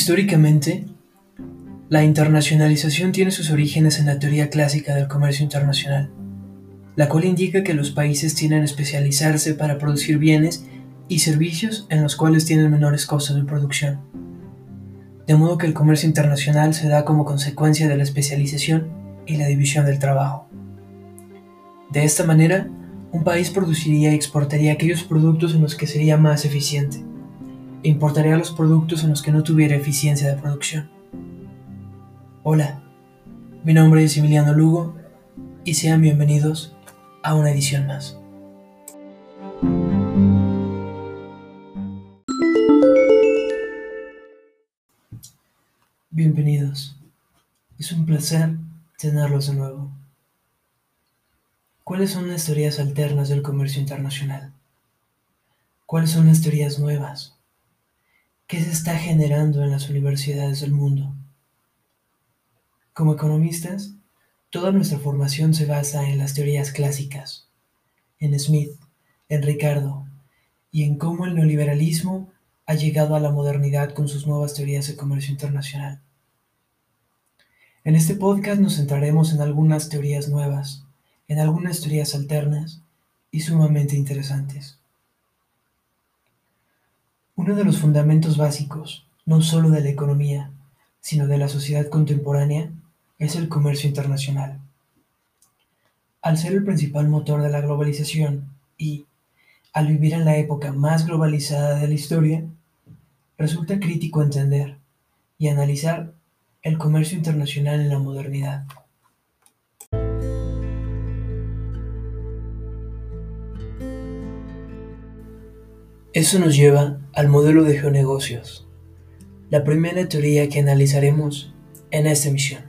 Históricamente, la internacionalización tiene sus orígenes en la teoría clásica del comercio internacional, la cual indica que los países tienen a especializarse para producir bienes y servicios en los cuales tienen menores costos de producción. De modo que el comercio internacional se da como consecuencia de la especialización y la división del trabajo. De esta manera, un país produciría y exportaría aquellos productos en los que sería más eficiente, importaría los productos en los que no tuviera eficiencia de producción. Hola, mi nombre es Emiliano Lugo y sean bienvenidos a una edición más. Bienvenidos. Es un placer tenerlos de nuevo. ¿Cuáles son las teorías alternas del comercio internacional? ¿Cuáles son las teorías nuevas? ¿Qué se está generando en las universidades del mundo? Como economistas, toda nuestra formación se basa en las teorías clásicas, en Smith, en Ricardo, y en cómo el neoliberalismo ha llegado a la modernidad con sus nuevas teorías de comercio internacional. En este podcast nos centraremos en algunas teorías nuevas, en algunas teorías alternas y sumamente interesantes. Uno de los fundamentos básicos, no solo de la economía, sino de la sociedad contemporánea, es el comercio internacional. Al ser el principal motor de la globalización y, al vivir en la época más globalizada de la historia, resulta crítico entender y analizar el comercio internacional en la modernidad. Eso nos lleva al modelo de geonegocios, la primera teoría que analizaremos en esta emisión.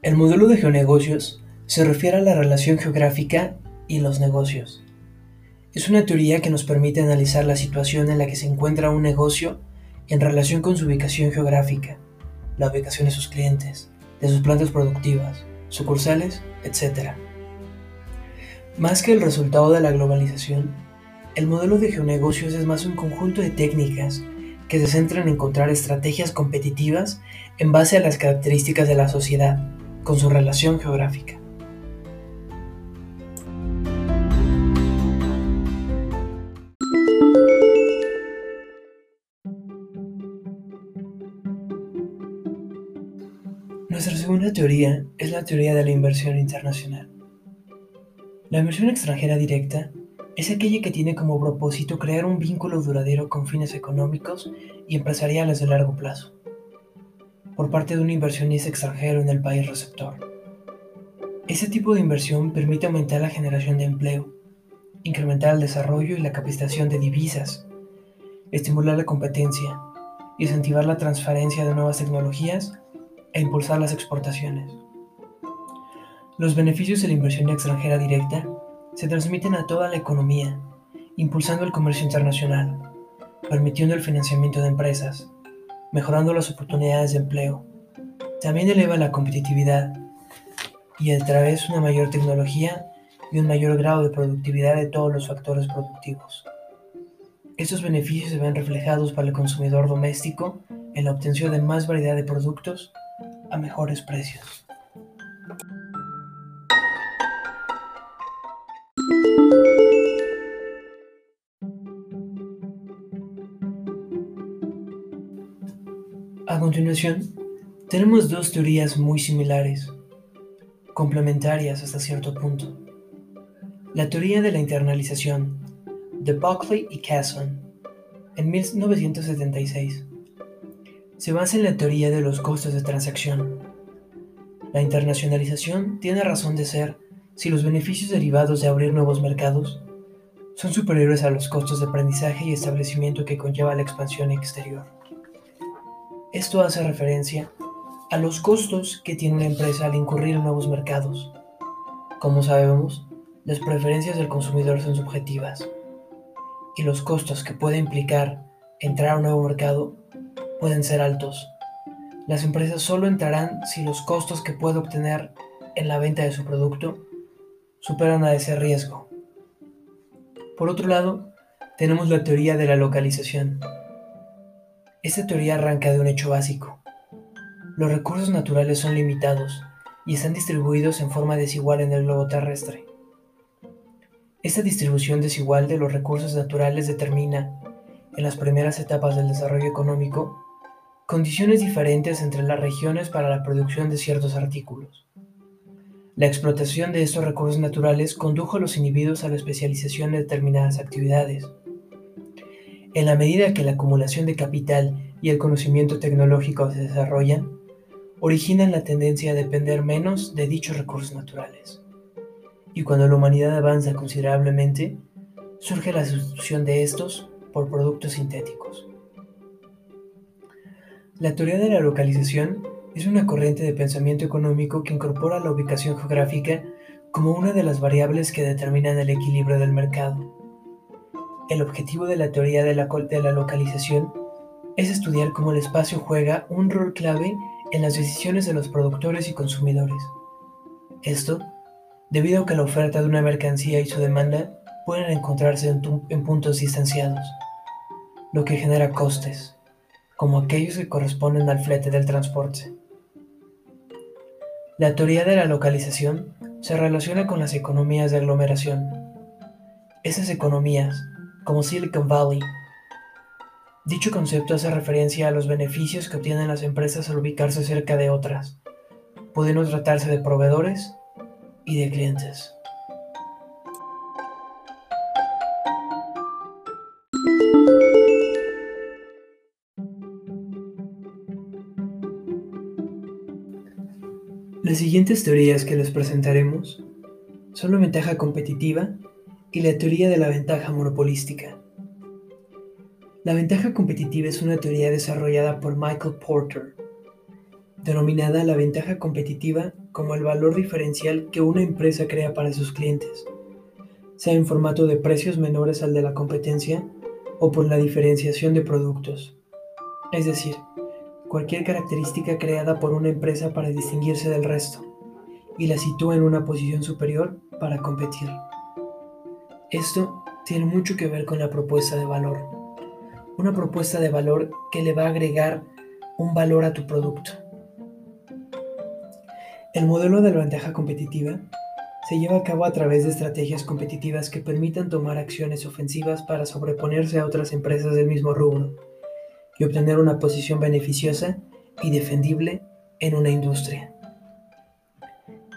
El modelo de geonegocios se refiere a la relación geográfica y los negocios. Es una teoría que nos permite analizar la situación en la que se encuentra un negocio en relación con su ubicación geográfica, la ubicación de sus clientes, de sus plantas productivas, sucursales, etc. Más que el resultado de la globalización, el modelo de geonegocios es más un conjunto de técnicas que se centran en encontrar estrategias competitivas en base a las características de la sociedad con su relación geográfica. Nuestra segunda teoría es la teoría de la inversión internacional. La inversión extranjera directa es aquella que tiene como propósito crear un vínculo duradero con fines económicos y empresariales de largo plazo por parte de un inversionista extranjero en el país receptor. Ese tipo de inversión permite aumentar la generación de empleo, incrementar el desarrollo y la capacitación de divisas, estimular la competencia, incentivar la transferencia de nuevas tecnologías e impulsar las exportaciones. Los beneficios de la inversión extranjera directa se transmiten a toda la economía, impulsando el comercio internacional, permitiendo el financiamiento de empresas, mejorando las oportunidades de empleo. También eleva la competitividad y a través de una mayor tecnología y un mayor grado de productividad de todos los factores productivos. Estos beneficios se ven reflejados para el consumidor doméstico en la obtención de más variedad de productos a mejores precios. A continuación, tenemos dos teorías muy similares, complementarias hasta cierto punto. La teoría de la internalización, de Buckley y Casson, en 1976, se basa en la teoría de los costos de transacción. La internacionalización tiene razón de ser si los beneficios derivados de abrir nuevos mercados son superiores a los costos de aprendizaje y establecimiento que conlleva la expansión exterior. Esto hace referencia a los costos que tiene una empresa al incurrir en nuevos mercados. Como sabemos, las preferencias del consumidor son subjetivas y los costos que puede implicar entrar a un nuevo mercado pueden ser altos. Las empresas solo entrarán si los costos que puede obtener en la venta de su producto superan a ese riesgo. Por otro lado, tenemos la teoría de la localización Esta teoría arranca de un hecho básico. Los recursos naturales son limitados y están distribuidos en forma desigual en el globo terrestre. Esta distribución desigual de los recursos naturales determina, en las primeras etapas del desarrollo económico, condiciones diferentes entre las regiones para la producción de ciertos artículos. La explotación de estos recursos naturales condujo a los individuos a la especialización de determinadas actividades. En la medida que la acumulación de capital y el conocimiento tecnológico se desarrollan, originan la tendencia a depender menos de dichos recursos naturales. Y cuando la humanidad avanza considerablemente, surge la sustitución de estos por productos sintéticos. La teoría de la localización es una corriente de pensamiento económico que incorpora la ubicación geográfica como una de las variables que determinan el equilibrio del mercado. El objetivo de la teoría de la, localización es estudiar cómo el espacio juega un rol clave en las decisiones de los productores y consumidores. Esto, debido a que la oferta de una mercancía y su demanda pueden encontrarse en, en puntos distanciados, lo que genera costes como aquellos que corresponden al flete del transporte. La teoría de la localización se relaciona con las economías de aglomeración. Esas economías, como Silicon Valley, dicho concepto hace referencia a los beneficios que obtienen las empresas al ubicarse cerca de otras, pudiendo tratarse de proveedores y de clientes. Las siguientes teorías que les presentaremos son la ventaja competitiva y la teoría de la ventaja monopolística. La ventaja competitiva es una teoría desarrollada por Michael Porter, denominada la ventaja competitiva como el valor diferencial que una empresa crea para sus clientes, sea en formato de precios menores al de la competencia o por la diferenciación de productos. Es decir, cualquier característica creada por una empresa para distinguirse del resto y la sitúa en una posición superior para competir. Esto tiene mucho que ver con la propuesta de valor. Una propuesta de valor que le va a agregar un valor a tu producto. El modelo de la ventaja competitiva se lleva a cabo a través de estrategias competitivas que permitan tomar acciones ofensivas para sobreponerse a otras empresas del mismo rubro y obtener una posición beneficiosa y defendible en una industria.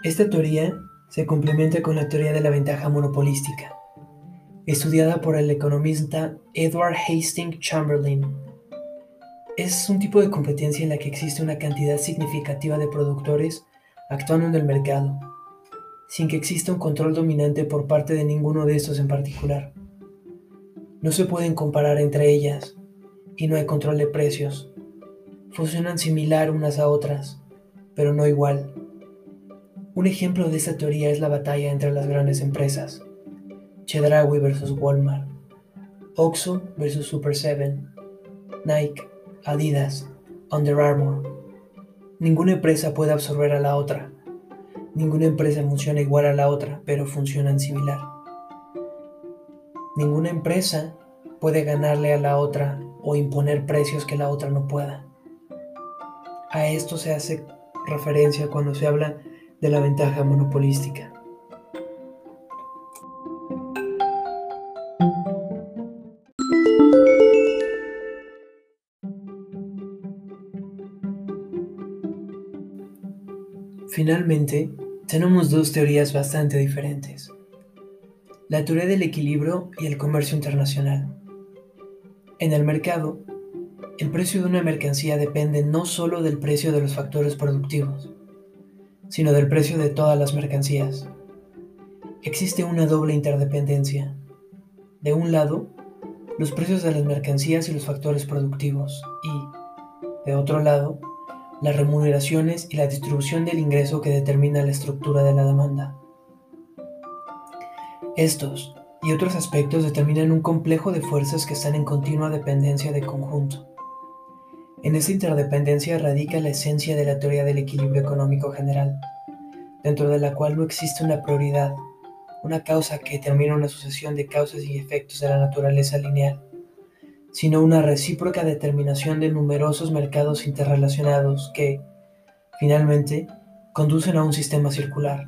Esta teoría se complementa con la teoría de la ventaja monopolística, estudiada por el economista Edward Hastings Chamberlain. Es un tipo de competencia en la que existe una cantidad significativa de productores actuando en el mercado, sin que exista un control dominante por parte de ninguno de estos en particular. No se pueden comparar entre ellas, y no hay control de precios. Funcionan similar unas a otras, pero no igual. Un ejemplo de esta teoría es la batalla entre las grandes empresas. Chedraui versus Walmart, Oxxo versus Super 7, Nike, Adidas, Under Armour. Ninguna empresa puede absorber a la otra. Ninguna empresa funciona igual a la otra, pero funcionan similar. Ninguna empresa puede ganarle a la otra o imponer precios que la otra no pueda. A esto se hace referencia cuando se habla de la ventaja monopolística. Finalmente, tenemos dos teorías bastante diferentes. La teoría del equilibrio y el comercio internacional. En el mercado, el precio de una mercancía depende no solo del precio de los factores productivos, sino del precio de todas las mercancías. Existe una doble interdependencia. De un lado, los precios de las mercancías y los factores productivos y, de otro lado, las remuneraciones y la distribución del ingreso que determina la estructura de la demanda. Estos, y otros aspectos determinan un complejo de fuerzas que están en continua dependencia de conjunto. En esa interdependencia radica la esencia de la teoría del equilibrio económico general, dentro de la cual no existe una prioridad, una causa que determina una sucesión de causas y efectos de la naturaleza lineal, sino una recíproca determinación de numerosos mercados interrelacionados que, finalmente, conducen a un sistema circular,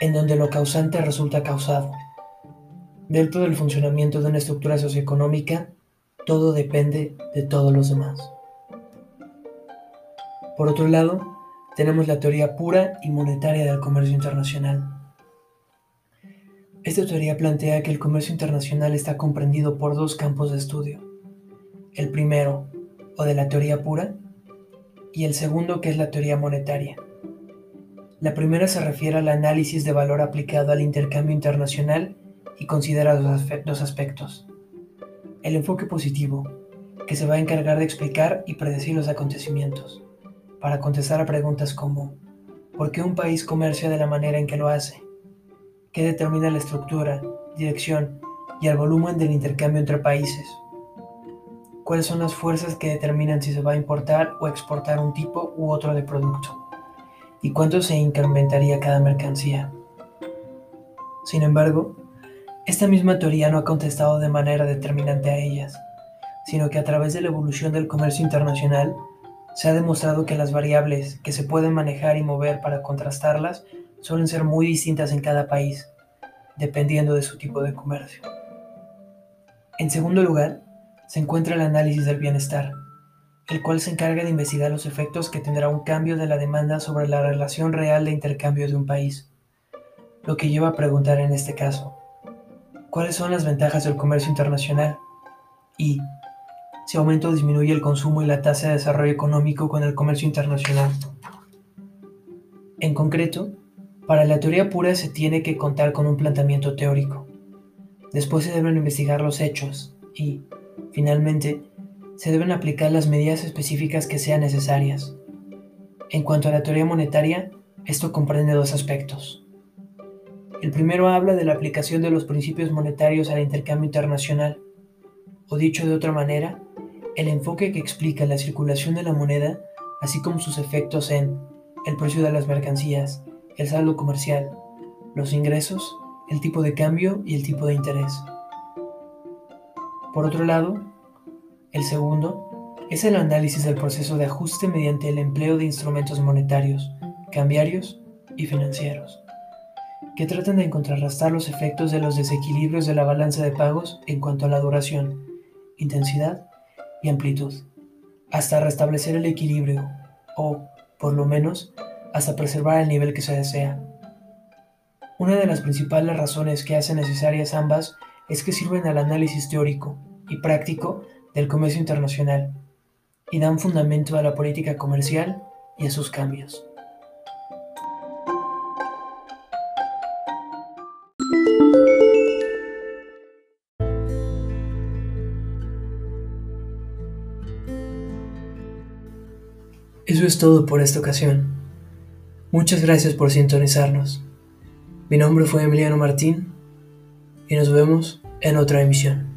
en donde lo causante resulta causado. Dentro del funcionamiento de una estructura socioeconómica, todo depende de todos los demás. Por otro lado, tenemos la teoría pura y monetaria del comercio internacional. Esta teoría plantea que el comercio internacional está comprendido por dos campos de estudio. El primero, o de la teoría pura, y el segundo, que es la teoría monetaria. La primera se refiere al análisis de valor aplicado al intercambio internacional y considera dos aspectos. El enfoque positivo, que se va a encargar de explicar y predecir los acontecimientos, para contestar a preguntas como ¿por qué un país comercia de la manera en que lo hace? ¿Qué determina la estructura, dirección y el volumen del intercambio entre países? ¿Cuáles son las fuerzas que determinan si se va a importar o exportar un tipo u otro de producto? ¿Y cuánto se incrementaría cada mercancía? Sin embargo, esta misma teoría no ha contestado de manera determinante a ellas, sino que a través de la evolución del comercio internacional se ha demostrado que las variables que se pueden manejar y mover para contrastarlas suelen ser muy distintas en cada país, dependiendo de su tipo de comercio. En segundo lugar, se encuentra el análisis del bienestar, el cual se encarga de investigar los efectos que tendrá un cambio de la demanda sobre la relación real de intercambio de un país, lo que lleva a preguntar en este caso, ¿cuáles son las ventajas del comercio internacional? Y, si aumenta o disminuye el consumo y la tasa de desarrollo económico con el comercio internacional. En concreto, para la teoría pura se tiene que contar con un planteamiento teórico. Después se deben investigar los hechos y, finalmente, se deben aplicar las medidas específicas que sean necesarias. En cuanto a la teoría monetaria, esto comprende dos aspectos. El primero habla de la aplicación de los principios monetarios al intercambio internacional, o dicho de otra manera, el enfoque que explica la circulación de la moneda, así como sus efectos en el precio de las mercancías, el saldo comercial, los ingresos, el tipo de cambio y el tipo de interés. Por otro lado, el segundo es el análisis del proceso de ajuste mediante el empleo de instrumentos monetarios, cambiarios y financieros, que tratan de contrarrestar los efectos de los desequilibrios de la balanza de pagos en cuanto a la duración, intensidad y amplitud, hasta restablecer el equilibrio o, por lo menos, hasta preservar el nivel que se desea. Una de las principales razones que hacen necesarias ambas es que sirven al análisis teórico y práctico del comercio internacional y dan fundamento a la política comercial y a sus cambios. Eso es todo por esta ocasión. Muchas gracias por sintonizarnos. Mi nombre fue Emiliano Martín y nos vemos en otra emisión.